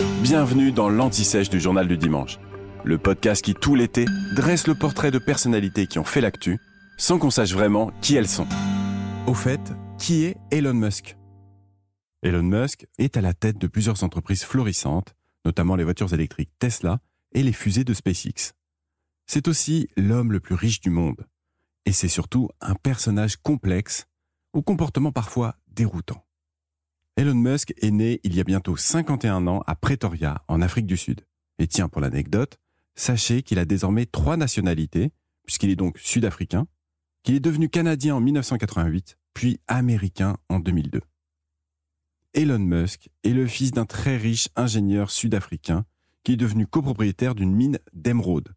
Bienvenue dans l'Anti-Sèche du Journal du Dimanche, le podcast qui, tout l'été, dresse le portrait de personnalités qui ont fait l'actu, sans qu'on sache vraiment qui elles sont. Au fait, qui est Elon Musk? Elon Musk est à la tête de plusieurs entreprises florissantes, notamment les voitures électriques Tesla et les fusées de SpaceX. C'est aussi l'homme le plus riche du monde. Et c'est surtout un personnage complexe, au comportement parfois déroutant. Elon Musk est né il y a bientôt 51 ans à Pretoria, en Afrique du Sud. Et tiens, pour l'anecdote, sachez qu'il a désormais trois nationalités, puisqu'il est donc sud-africain, qu'il est devenu canadien en 1988, puis américain en 2002. Elon Musk est le fils d'un très riche ingénieur sud-africain qui est devenu copropriétaire d'une mine d'émeraude.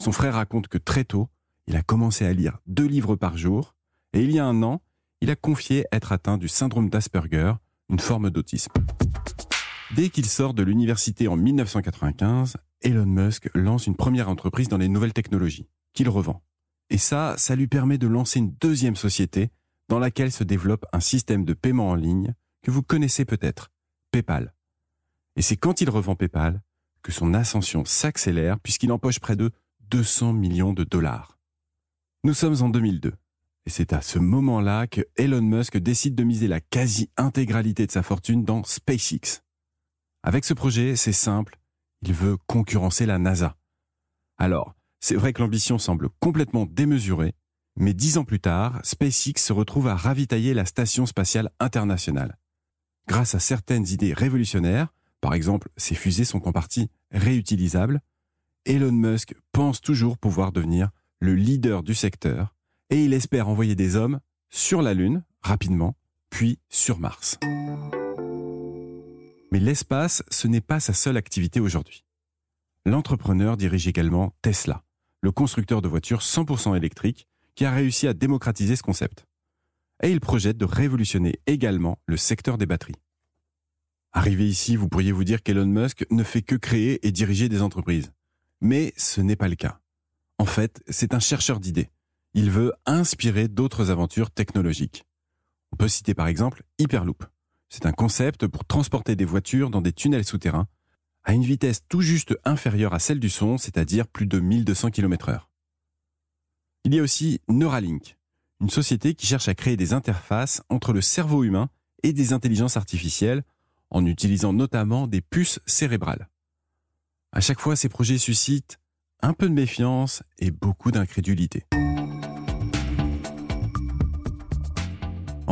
Son frère raconte que très tôt, il a commencé à lire deux livres par jour et il y a un an, il a confié être atteint du syndrome d'Asperger, une forme d'autisme. Dès qu'il sort de l'université en 1995, Elon Musk lance une première entreprise dans les nouvelles technologies, qu'il revend. Et ça, ça lui permet de lancer une deuxième société dans laquelle se développe un système de paiement en ligne que vous connaissez peut-être, PayPal. Et c'est quand il revend PayPal que son ascension s'accélère puisqu'il empoche près de 200 millions de dollars. Nous sommes en 2002. Et c'est à ce moment-là que Elon Musk décide de miser la quasi-intégralité de sa fortune dans SpaceX. Avec ce projet, c'est simple, il veut concurrencer la NASA. Alors, c'est vrai que l'ambition semble complètement démesurée, mais dix ans plus tard, SpaceX se retrouve à ravitailler la Station spatiale internationale. Grâce à certaines idées révolutionnaires, par exemple, ces fusées sont en partie réutilisables, Elon Musk pense toujours pouvoir devenir le leader du secteur et il espère envoyer des hommes sur la Lune rapidement, puis sur Mars. Mais l'espace, ce n'est pas sa seule activité aujourd'hui. L'entrepreneur dirige également Tesla, le constructeur de voitures 100% électriques qui a réussi à démocratiser ce concept. Et il projette de révolutionner également le secteur des batteries. Arrivé ici, vous pourriez vous dire qu'Elon Musk ne fait que créer et diriger des entreprises. Mais ce n'est pas le cas. En fait, c'est un chercheur d'idées. Il veut inspirer d'autres aventures technologiques. On peut citer par exemple Hyperloop. C'est un concept pour transporter des voitures dans des tunnels souterrains à une vitesse tout juste inférieure à celle du son, c'est-à-dire plus de 1200 km heure. Il y a aussi Neuralink, une société qui cherche à créer des interfaces entre le cerveau humain et des intelligences artificielles en utilisant notamment des puces cérébrales. À chaque fois, ces projets suscitent un peu de méfiance et beaucoup d'incrédulité.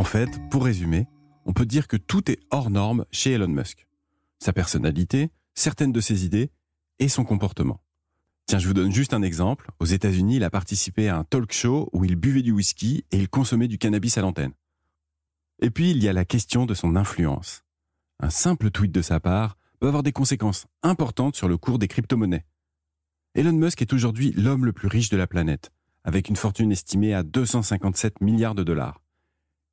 En fait, pour résumer, on peut dire que tout est hors norme chez Elon Musk. Sa personnalité, certaines de ses idées et son comportement. Tiens, je vous donne juste un exemple. Aux États-Unis, il a participé à un talk show où il buvait du whisky et il consommait du cannabis à l'antenne. Et puis, il y a la question de son influence. Un simple tweet de sa part peut avoir des conséquences importantes sur le cours des crypto-monnaies. Elon Musk est aujourd'hui l'homme le plus riche de la planète, avec une fortune estimée à 257 milliards de dollars.